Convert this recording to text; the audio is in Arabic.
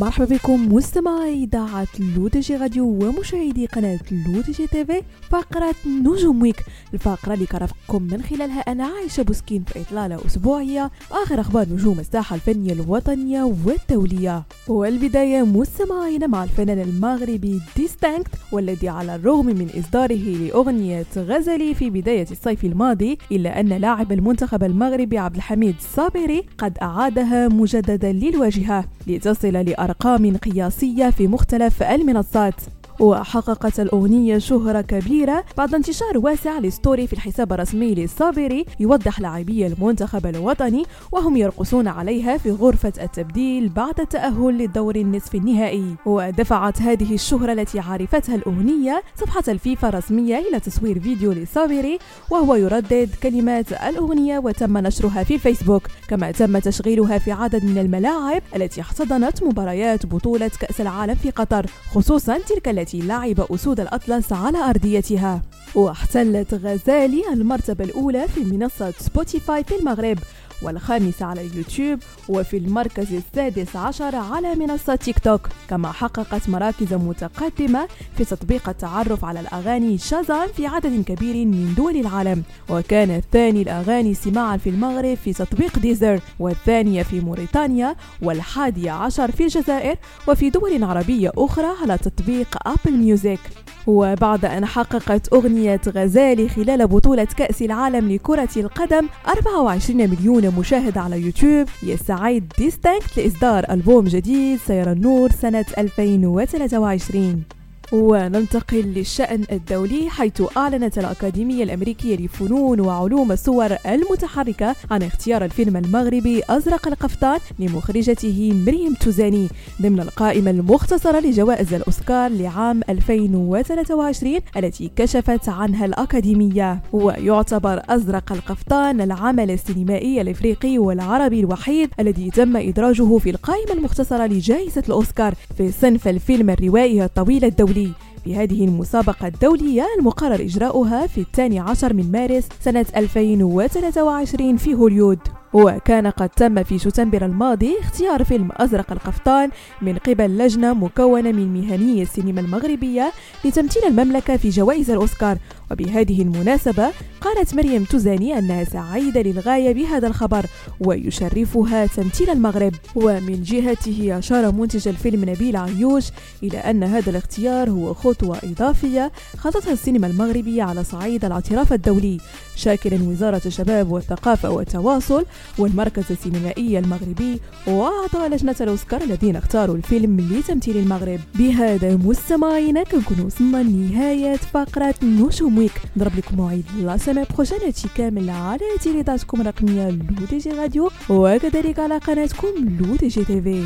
مرحبا بكم مستمعي إذاعة L'ODJ Radio ومشاهدي قناة L'ODJ TV فقرة نجوم week الفقرة اللي كرفقكم من خلالها أنا عايشة بوسكين في إطلالة أسبوعية آخر أخبار نجوم الساحة الفنية الوطنية والدولية. والبداية مستمعين مع الفنان المغربي Dystinct والذي على الرغم من إصداره لأغنية غزالي في بداية الصيف الماضي إلا أن لاعب المنتخب المغربي عبد الحميد الصابيري قد أعادها مجددا للواجهة. لتصل لأرقام قياسية في مختلف المنصات. وحققت الأغنية شهرة كبيرة بعد انتشار واسع لستوري في الحساب الرسمي للصابري يوضح لاعبي المنتخب الوطني وهم يرقصون عليها في غرفة التبديل بعد التأهل للدور النصف النهائي. ودفعت هذه الشهرة التي عرفتها الأغنية صفحة الفيفا الرسمية إلى تصوير فيديو للصابري وهو يردد كلمات الأغنية وتم نشرها في الفيسبوك. كما تم تشغيلها في عدد من الملاعب التي احتضنت مباريات بطولة كأس العالم في قطر خصوصا تلك التي التي لعب أسود الأطلس على أرضيتها. واحتلت غزالي المرتبة الأولى في منصة Spotify في المغرب. والخامسة على اليوتيوب وفي المركز السادس عشر على منصة تيك توك. كما حققت مراكز متقدمة في تطبيق التعرف على الأغاني Shazam في عدد كبير من دول العالم. وكان ثاني الأغاني سماعا في المغرب في تطبيق Deezer والثانية في موريتانيا والحادية عشر في الجزائر وفي دول عربية أخرى على تطبيق Apple Music. وبعد أن حققت أغنية غزالي خلال بطولة كأس العالم لكرة القدم 24 مليون مشاهد على يوتيوب. يستعد Dystinct لإصدار ألبوم جديد سيرى النور سنة 2023 وننتقل للشأن الدولي حيث أعلنت الأكاديمية الأمريكية لفنون وعلوم الصور المتحركة عن اختيار الفيلم المغربي أزرق القفطان لمخرجته مريم توزاني ضمن القائمة المختصرة لجوائز الأوسكار لعام 2023 التي كشفت عنها الأكاديمية. ويعتبر أزرق القفطان العمل السينمائي الإفريقي والعربي الوحيد الذي تم إدراجه في القائمة المختصرة لجائزة الأوسكار في صنف الفيلم الروائي الطويل الدولي. في هذه المسابقة الدولية المقرر إجراؤها في الثاني عشر من مارس سنة 2023 في هوليود. وكان قد تم في شتنبر الماضي اختيار فيلم أزرق القفطان من قبل لجنة مكونة من مهني السينما المغربية لتمثيل المملكة في جوائز الأوسكار. وبهذه المناسبة قالت مريم توزاني أنها سعيدة للغاية بهذا الخبر ويشرفها تمثيل المغرب. ومن جهته أشار منتج الفيلم نبيل عيوش إلى أن هذا الاختيار هو خطوة إضافية خطتها السينما المغربية على صعيد الاعتراف الدولي. شاكرا وزارة الشباب والثقافة والتواصل والمركز السينمائي المغربي وأعضاء لجنة الأوسكار الذين اختاروا الفيلم لتمثيل المغرب بهذا مستمعينا كنكون وصلنا لنهاية فقرة نجوم week. نضرب لكم موعد la semaine prochaine هادشي كامل على إذاعتكم الرقمية L'ODJ Radio وكذلك على قناتكم لو دي جي تيفي